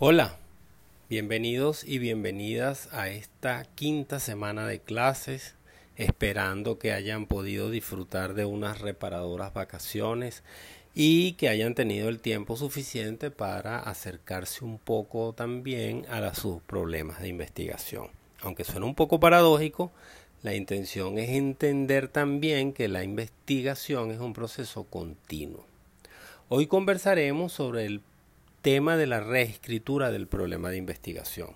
Hola, bienvenidos y bienvenidas a esta quinta semana de clases, esperando que hayan podido disfrutar de unas reparadoras vacaciones y que hayan tenido el tiempo suficiente para acercarse un poco también a sus problemas de investigación. Aunque suena un poco paradójico, la intención es entender también que la investigación es un proceso continuo. Hoy conversaremos sobre el tema de la reescritura del problema de investigación,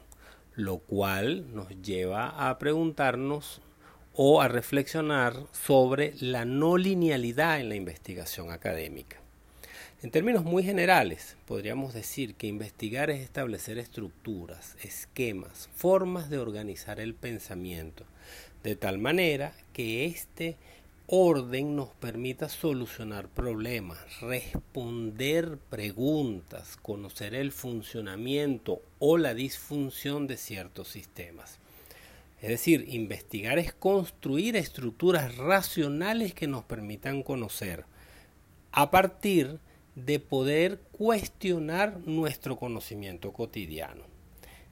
lo cual nos lleva a preguntarnos o a reflexionar sobre la no linealidad en la investigación académica. En términos muy generales, podríamos decir que investigar es establecer estructuras, esquemas, formas de organizar el pensamiento, de tal manera que este orden nos permita solucionar problemas, responder preguntas, conocer el funcionamiento o la disfunción de ciertos sistemas. Es decir, investigar es construir estructuras racionales que nos permitan conocer a partir de poder cuestionar nuestro conocimiento cotidiano.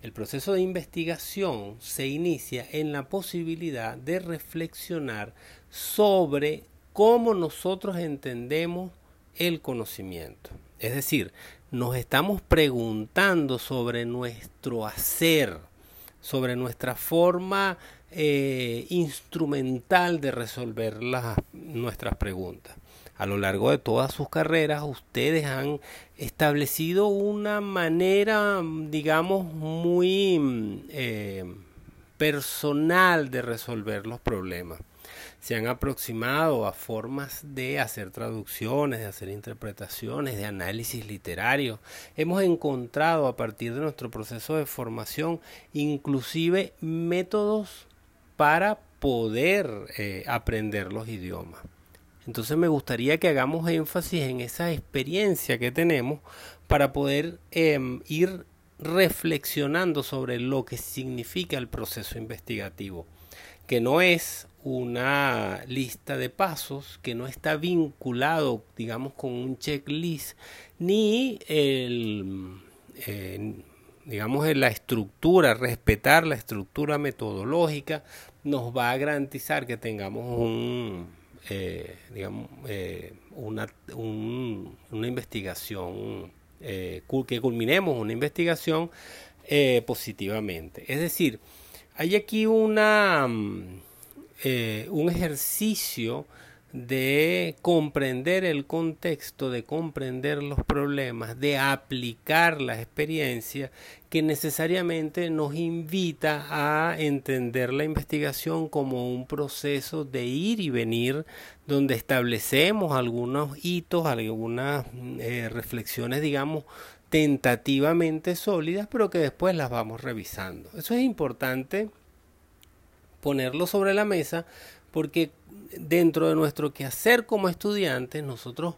El proceso de investigación se inicia en la posibilidad de reflexionar sobre cómo nosotros entendemos el conocimiento. Es decir, nos estamos preguntando sobre nuestro hacer, sobre nuestra forma eh, instrumental de resolver nuestras preguntas a lo largo de todas sus carreras, ustedes han establecido una manera, digamos, muy eh, personal de resolver los problemas. Se han aproximado a formas de hacer traducciones, de hacer interpretaciones, de análisis literario. Hemos encontrado a partir de nuestro proceso de formación inclusive métodos para poder eh, aprender los idiomas. Entonces me gustaría que hagamos énfasis en esa experiencia que tenemos para poder em, ir reflexionando sobre lo que significa el proceso investigativo, que no es una lista de pasos, que no está vinculado, digamos, con un checklist, ni el, digamos, la estructura, respetar la estructura metodológica, nos va a garantizar que tengamos un, eh, digamos, eh, una, una investigación, eh, que culminemos una investigación positivamente. Es decir, hay aquí una, mm, un ejercicio de comprender el contexto, de comprender los problemas, de aplicar la experiencia que necesariamente nos invita a entender la investigación como un proceso de ir y venir donde establecemos algunos hitos, algunas eh, reflexiones, digamos, tentativamente sólidas, pero que después las vamos revisando. Eso es importante ponerlo sobre la mesa porque dentro de nuestro quehacer como estudiantes nosotros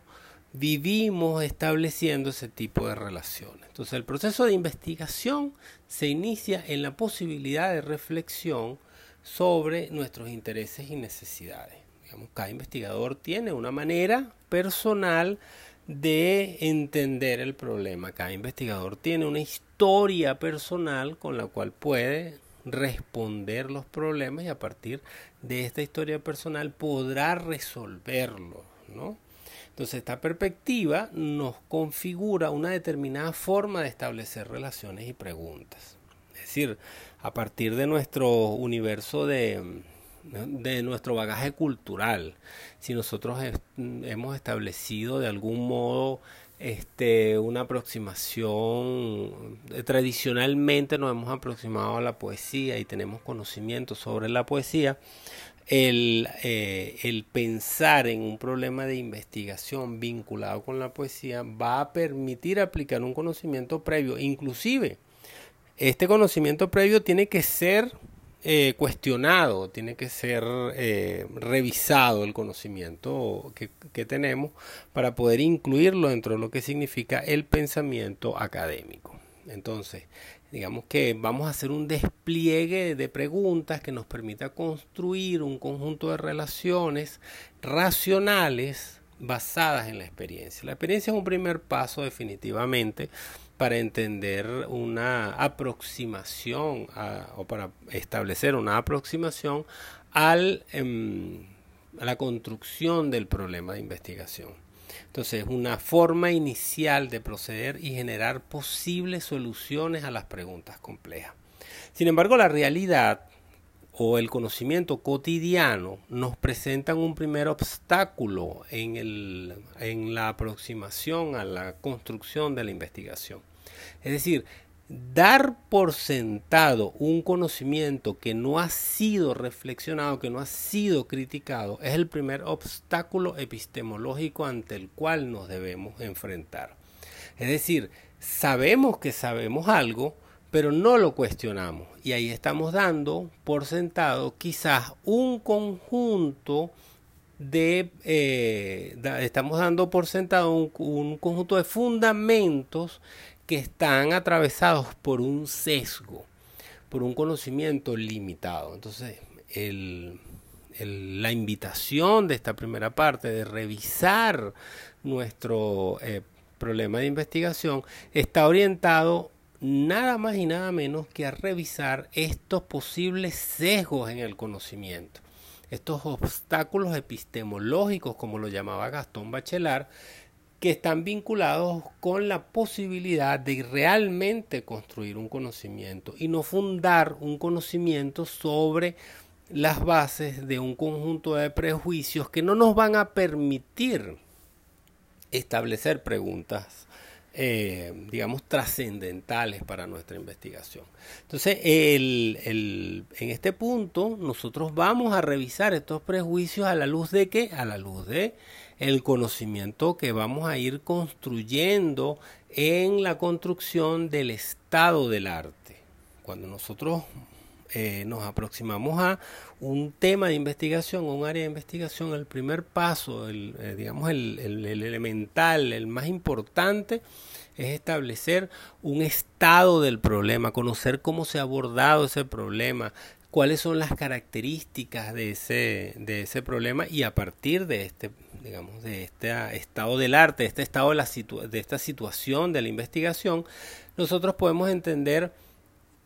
vivimos estableciendo ese tipo de relaciones. Entonces el proceso de investigación se inicia en la posibilidad de reflexión sobre nuestros intereses y necesidades. Digamos, cada investigador tiene una manera personal de entender el problema. Cada investigador tiene una historia personal con la cual puede responder los problemas y a partir de esta historia personal podrá resolverlo, ¿no? Entonces esta perspectiva nos configura una determinada forma de establecer relaciones y preguntas. Es decir, a partir de nuestro universo de, de nuestro bagaje cultural, si nosotros hemos establecido de algún modo este, una aproximación, eh, tradicionalmente nos hemos aproximado a la poesía y tenemos conocimiento sobre la poesía, el, eh, el, pensar en un problema de investigación vinculado con la poesía va a permitir aplicar un conocimiento previo. Inclusive, este conocimiento previo tiene que ser eh, cuestionado, tiene que ser eh, revisado el conocimiento que, que, tenemos para poder incluirlo dentro de lo que significa el pensamiento académico. Entonces, digamos que vamos a hacer un despliegue de preguntas que nos permita construir un conjunto de relaciones racionales basadas en la experiencia. La experiencia es un primer paso definitivamente para entender una aproximación o para establecer una aproximación al, em, a la construcción del problema de investigación. Entonces, una forma inicial de proceder y generar posibles soluciones a las preguntas complejas. Sin embargo, la realidad o el conocimiento cotidiano nos presentan un primer obstáculo en, el, en la aproximación a la construcción de la investigación. Es decir, dar por sentado un conocimiento que no ha sido reflexionado, que no ha sido criticado, es el primer obstáculo epistemológico ante el cual nos debemos enfrentar. Es decir, sabemos que sabemos algo, pero no lo cuestionamos. Y ahí estamos dando por sentado quizás un conjunto de, eh, estamos dando por sentado un, conjunto de fundamentos que están atravesados por un sesgo, por un conocimiento limitado. Entonces, la invitación de esta primera parte de revisar nuestro eh, problema de investigación está orientado nada más y nada menos que a revisar estos posibles sesgos en el conocimiento, estos obstáculos epistemológicos, como lo llamaba Gastón Bachelard, que están vinculados con la posibilidad de realmente construir un conocimiento y no fundar un conocimiento sobre las bases de un conjunto de prejuicios que no nos van a permitir establecer preguntas eh, digamos, trascendentales para nuestra investigación. Entonces, en este punto, nosotros vamos a revisar estos prejuicios a la luz de qué? A la luz de el conocimiento que vamos a ir construyendo en la construcción del estado del arte. Cuando nosotros eh, nos aproximamos a un tema de investigación, un área de investigación, el primer paso, el, eh, digamos el, el, elemental, el más importante, es establecer un estado del problema, conocer cómo se ha abordado ese problema, cuáles son las características de ese, de ese problema y a partir de este, digamos, de este estado del arte, de este estado de, la de esta situación de la investigación, nosotros podemos entender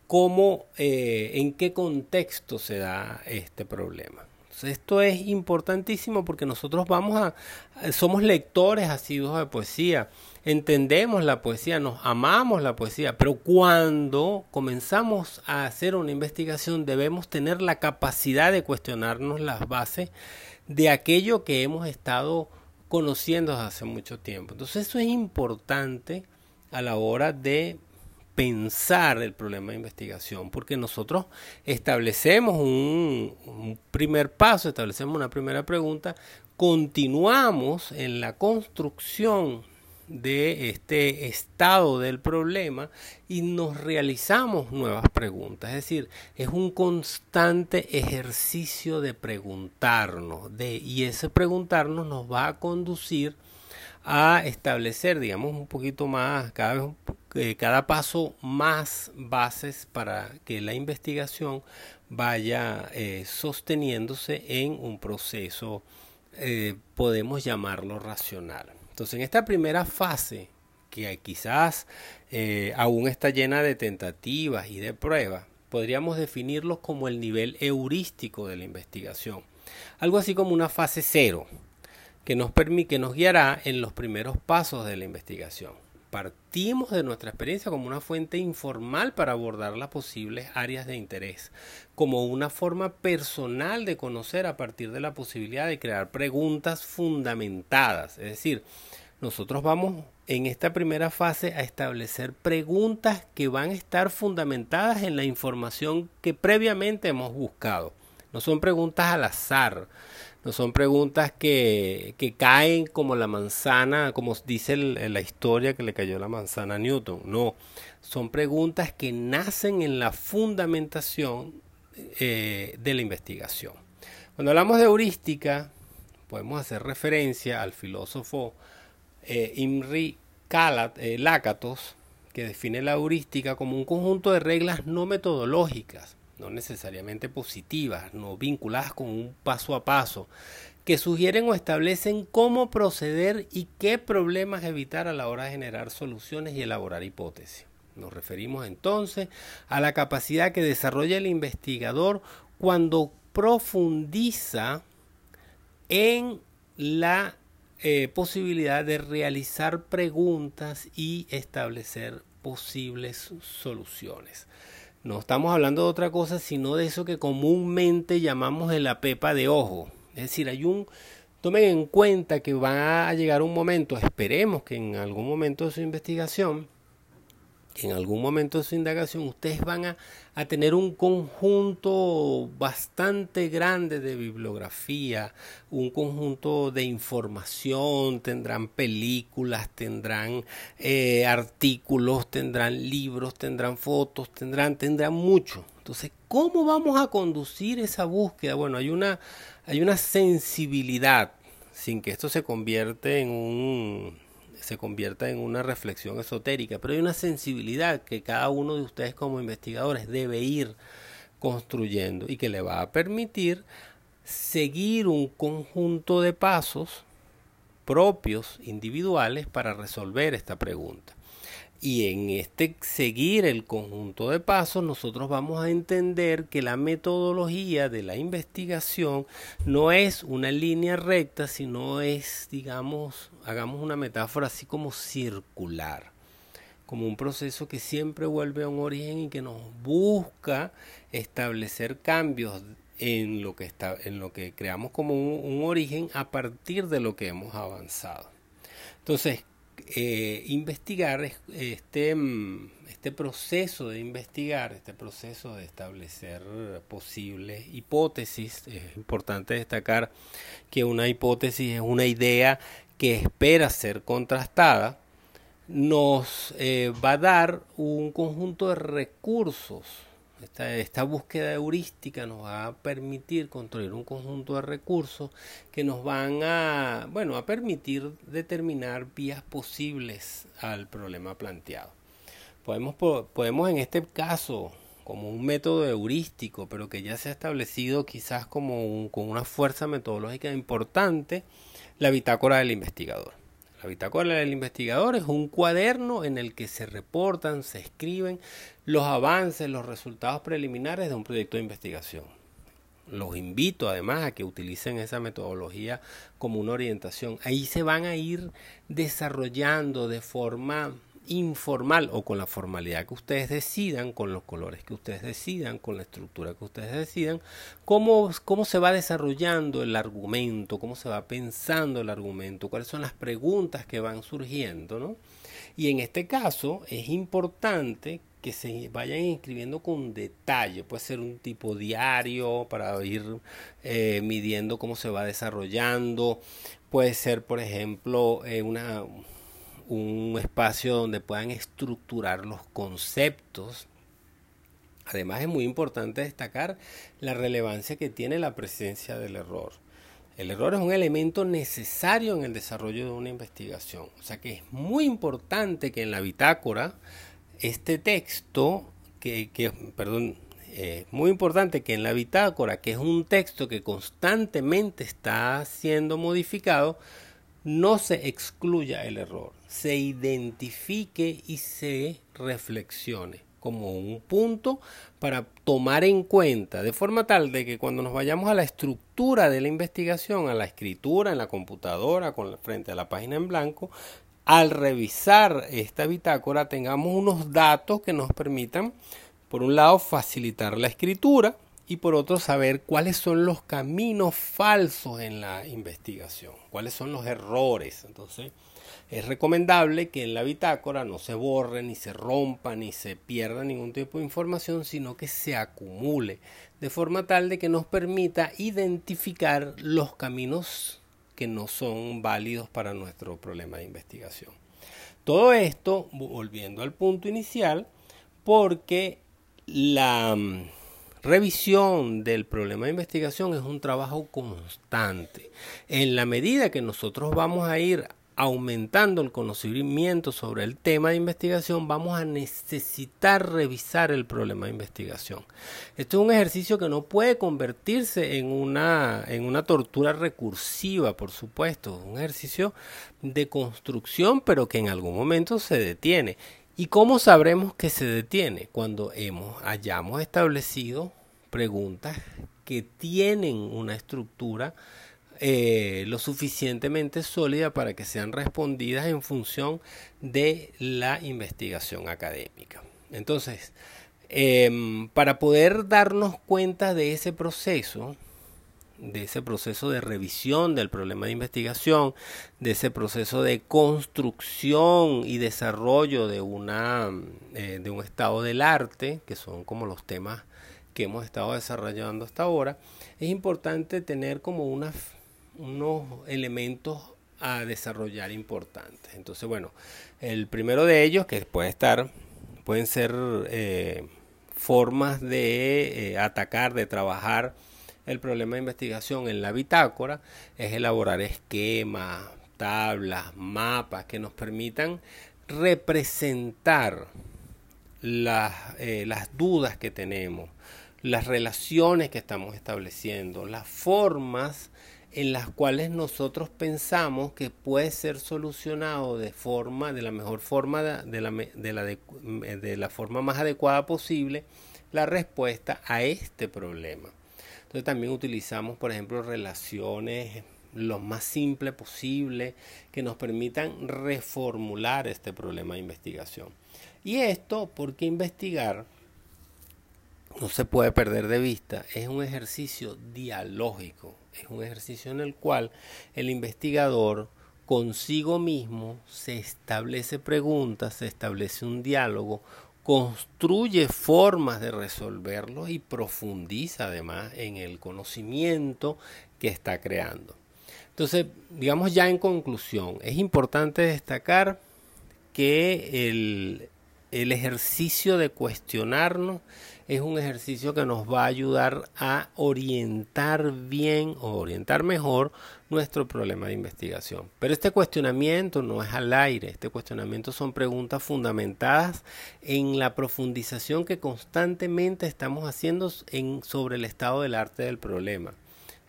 cómo, eh, en qué contexto se da este problema. esto es importantísimo porque nosotros vamos a, somos lectores asiduos de poesía, entendemos la poesía, nos amamos la poesía, pero cuando comenzamos a hacer una investigación debemos tener la capacidad de cuestionarnos las bases de aquello que hemos estado conociendo desde hace mucho tiempo. Entonces eso es importante a la hora de pensar el problema de investigación, porque nosotros establecemos un, primer paso, establecemos una primera pregunta, continuamos en la construcción de este estado del problema y nos realizamos nuevas preguntas. Es decir, es un constante ejercicio de preguntarnos, de, y ese preguntarnos nos va a conducir a establecer, digamos, un poquito más, cada vez cada paso más bases para que la investigación vaya eh, sosteniéndose en un proceso, eh, podemos llamarlo racional. Entonces, en esta primera fase, que quizás aún está llena de tentativas y de pruebas, podríamos definirlo como el nivel heurístico de la investigación. Algo así como una fase cero, que nos, que nos guiará en los primeros pasos de la investigación. Partimos de nuestra experiencia como una fuente informal para abordar las posibles áreas de interés, como una forma personal de conocer a partir de la posibilidad de crear preguntas fundamentadas. Es decir, nosotros vamos en esta primera fase a establecer preguntas que van a estar fundamentadas en la información que previamente hemos buscado. No son preguntas al azar, no son preguntas que, caen como la manzana, como dice la historia que le cayó la manzana a Newton. No, son preguntas que nacen en la fundamentación eh, de la investigación. Cuando hablamos de heurística, podemos hacer referencia al filósofo eh, Imri eh, Lakatos, que define la heurística como un conjunto de reglas no metodológicas no necesariamente positivas, no vinculadas con un paso a paso, que sugieren o establecen cómo proceder y qué problemas evitar a la hora de generar soluciones y elaborar hipótesis. Nos referimos entonces a la capacidad que desarrolla el investigador cuando profundiza en la eh, posibilidad de realizar preguntas y establecer posibles soluciones. No estamos hablando de otra cosa, sino de eso que comúnmente llamamos de la pepa de ojo. Es decir, hay un... Tomen en cuenta que va a llegar un momento, esperemos que en algún momento de su investigación, en algún momento de su indagación ustedes van a, tener un conjunto bastante grande de bibliografía, un conjunto de información, tendrán películas, tendrán eh, artículos, tendrán libros, tendrán fotos, tendrán, tendrán mucho. Entonces, ¿cómo vamos a conducir esa búsqueda? Bueno, hay una, hay una sensibilidad, sin que esto se convierte en un se convierta en una reflexión esotérica, pero hay una sensibilidad que cada uno de ustedes como investigadores debe ir construyendo y que le va a permitir seguir un conjunto de pasos propios, individuales, para resolver esta pregunta. Y en este seguir el conjunto de pasos, nosotros vamos a entender que la metodología de la investigación no es una línea recta, sino es, digamos, hagamos una metáfora así como circular, como un proceso que siempre vuelve a un origen y que nos busca establecer cambios en lo que, está, en lo que creamos como un origen a partir de lo que hemos avanzado. Entonces, eh, investigar este, mm, este proceso de investigar, este proceso de establecer posibles hipótesis. Es importante destacar que una hipótesis es una idea que espera ser contrastada, nos eh, va a dar un conjunto de recursos esta, búsqueda heurística nos va a permitir construir un conjunto de recursos que nos van a, bueno, a permitir determinar vías posibles al problema planteado. Podemos, podemos en este caso, como un método heurístico, pero que ya se ha establecido quizás como con una fuerza metodológica importante, la bitácora del investigador. La bitácora del investigador es un cuaderno en el que se reportan, se escriben los avances, los resultados preliminares de un proyecto de investigación. Los invito además a que utilicen esa metodología como una orientación. Ahí se van a ir desarrollando de forma informal o con la formalidad que ustedes decidan, con los colores que ustedes decidan, con la estructura que ustedes decidan, cómo, cómo se va desarrollando el argumento, cómo se va pensando el argumento, cuáles son las preguntas que van surgiendo, ¿no? Y en este caso es importante que se vayan inscribiendo con detalle. Puede ser un tipo diario para ir eh, midiendo cómo se va desarrollando. Puede ser, por ejemplo, eh, una un espacio donde puedan estructurar los conceptos. Además es muy importante destacar la relevancia que tiene la presencia del error. El error es un elemento necesario en el desarrollo de una investigación. O sea que es muy importante que en la bitácora este texto, que, perdón, es muy importante que en la bitácora, que es un texto que constantemente está siendo modificado, no se excluya el error, se identifique y se reflexione como un punto para tomar en cuenta, de forma tal de que cuando nos vayamos a la estructura de la investigación, a la escritura en la computadora, con frente a la página en blanco, al revisar esta bitácora tengamos unos datos que nos permitan, por un lado, facilitar la escritura, y por otro saber cuáles son los caminos falsos en la investigación, cuáles son los errores. Entonces, es recomendable que en la bitácora no se borre, ni se rompa, ni se pierda ningún tipo de información, sino que se acumule de forma tal de que nos permita identificar los caminos que no son válidos para nuestro problema de investigación. Todo esto, volviendo al punto inicial, porque la revisión del problema de investigación es un trabajo constante. En la medida que nosotros vamos a ir aumentando el conocimiento sobre el tema de investigación, vamos a necesitar revisar el problema de investigación. Esto es un ejercicio que no puede convertirse en una, en una tortura recursiva, por supuesto, un ejercicio de construcción, pero que en algún momento se detiene. ¿Y cómo sabremos que se detiene? Cuando hemos, hayamos establecido preguntas que tienen una estructura eh, lo suficientemente sólida para que sean respondidas en función de la investigación académica. Entonces, em, para poder darnos cuenta de ese proceso, de ese proceso de revisión del problema de investigación, de ese proceso de construcción y desarrollo de, una, eh, de un estado del arte, que son como los temas que hemos estado desarrollando hasta ahora, es importante tener como unos elementos a desarrollar importantes. Entonces, bueno, el primero de ellos, que puede estar, pueden ser eh, formas de eh, atacar, de trabajar el problema de investigación en la bitácora, es elaborar esquemas, tablas, mapas que nos permitan representar las, eh, las dudas que tenemos, las relaciones que estamos estableciendo, las formas en las cuales nosotros pensamos que puede ser solucionado de forma de la mejor forma de la, de la, de la forma más adecuada posible la respuesta a este problema. Entonces también utilizamos, por ejemplo, relaciones lo más simple posible que nos permitan reformular este problema de investigación. Y esto porque investigar no se puede perder de vista, es un ejercicio dialógico, es un ejercicio en el cual el investigador consigo mismo se establece preguntas, se establece un diálogo, construye formas de resolverlo y profundiza además en el conocimiento que está creando. Entonces, digamos ya en conclusión, es importante destacar que el, el ejercicio de cuestionarnos es un ejercicio que nos va a ayudar a orientar bien o orientar mejor nuestro problema de investigación. Pero este cuestionamiento no es al aire, este cuestionamiento son preguntas fundamentadas en la profundización que constantemente estamos haciendo en, sobre el estado del arte del problema.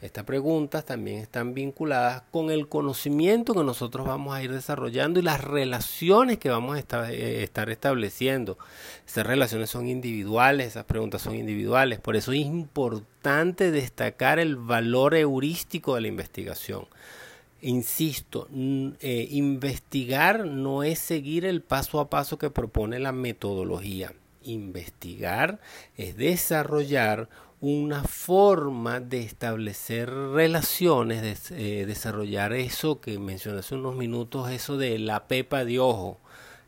Estas preguntas también están vinculadas con el conocimiento que nosotros vamos a ir desarrollando y las relaciones que vamos a eh, estar estableciendo. Esas relaciones son individuales, esas preguntas son individuales. Por eso es importante destacar el valor heurístico de la investigación. Insisto, eh, investigar no es seguir el paso a paso que propone la metodología. Investigar es desarrollar una forma de establecer relaciones, de eh, desarrollar eso que mencioné hace unos minutos, eso de la pepa de ojo.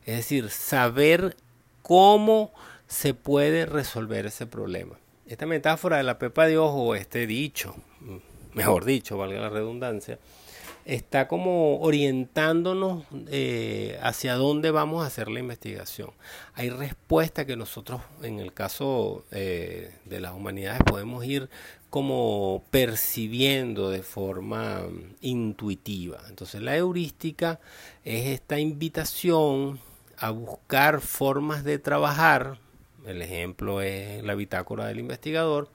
Es decir, saber cómo se puede resolver ese problema. Esta metáfora de la pepa de ojo, este dicho, mejor dicho, valga la redundancia, está como orientándonos eh, hacia dónde vamos a hacer la investigación. Hay respuestas que nosotros, en el caso eh, de las humanidades, podemos ir como percibiendo de forma intuitiva. Entonces la heurística es esta invitación a buscar formas de trabajar, el ejemplo es la bitácora del investigador,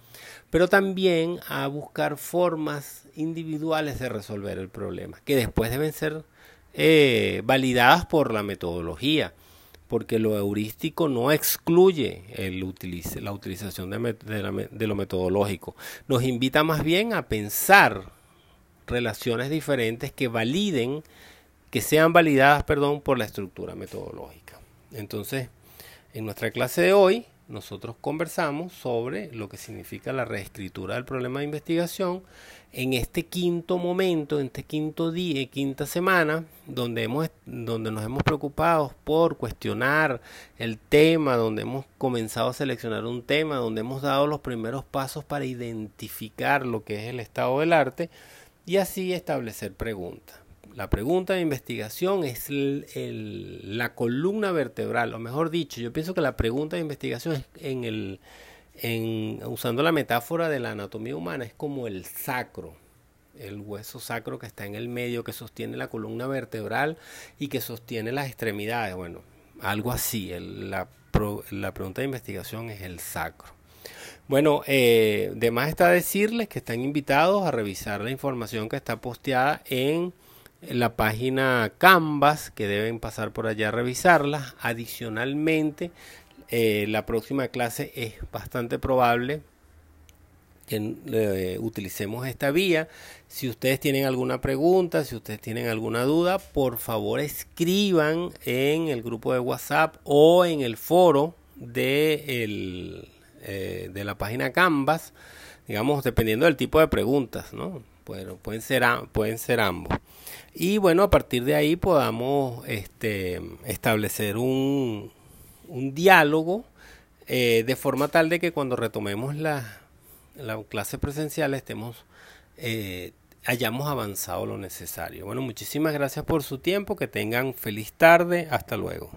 pero también a buscar formas individuales de resolver el problema, que después deben ser eh, validadas por la metodología, porque lo heurístico no excluye el la utilización de, lo metodológico, nos invita más bien a pensar relaciones diferentes que validen, que sean validadas, perdón, por la estructura metodológica. Entonces, en nuestra clase de hoy nosotros conversamos sobre lo que significa la reescritura del problema de investigación en este quinto momento, en este quinto día, quinta semana, donde, hemos, donde nos hemos preocupado por cuestionar el tema, donde hemos comenzado a seleccionar un tema, donde hemos dado los primeros pasos para identificar lo que es el estado del arte y así establecer preguntas. La pregunta de investigación es la columna vertebral, o mejor dicho, yo pienso que la pregunta de investigación es en el, usando la metáfora de la anatomía humana, es como el sacro, el hueso sacro que está en el medio, que sostiene la columna vertebral y que sostiene las extremidades. Bueno, algo así. la, la, pregunta de investigación es el sacro. Bueno, eh, de más está decirles que están invitados a revisar la información que está posteada en la página Canvas, que deben pasar por allá a revisarla. Adicionalmente, eh, la próxima clase es bastante probable que eh, utilicemos esta vía. Si ustedes tienen alguna pregunta, si ustedes tienen alguna duda, por favor escriban en el grupo de WhatsApp o en el foro de, el, eh, de la página Canvas, digamos, dependiendo del tipo de preguntas, ¿no? Pueden ser, pueden ser ambos. Y bueno, a partir de ahí podamos este, establecer un, un diálogo eh, de forma tal de que cuando retomemos la, la clase presencial estemos eh, hayamos avanzado lo necesario. Bueno, muchísimas gracias por su tiempo, que tengan feliz tarde, hasta luego.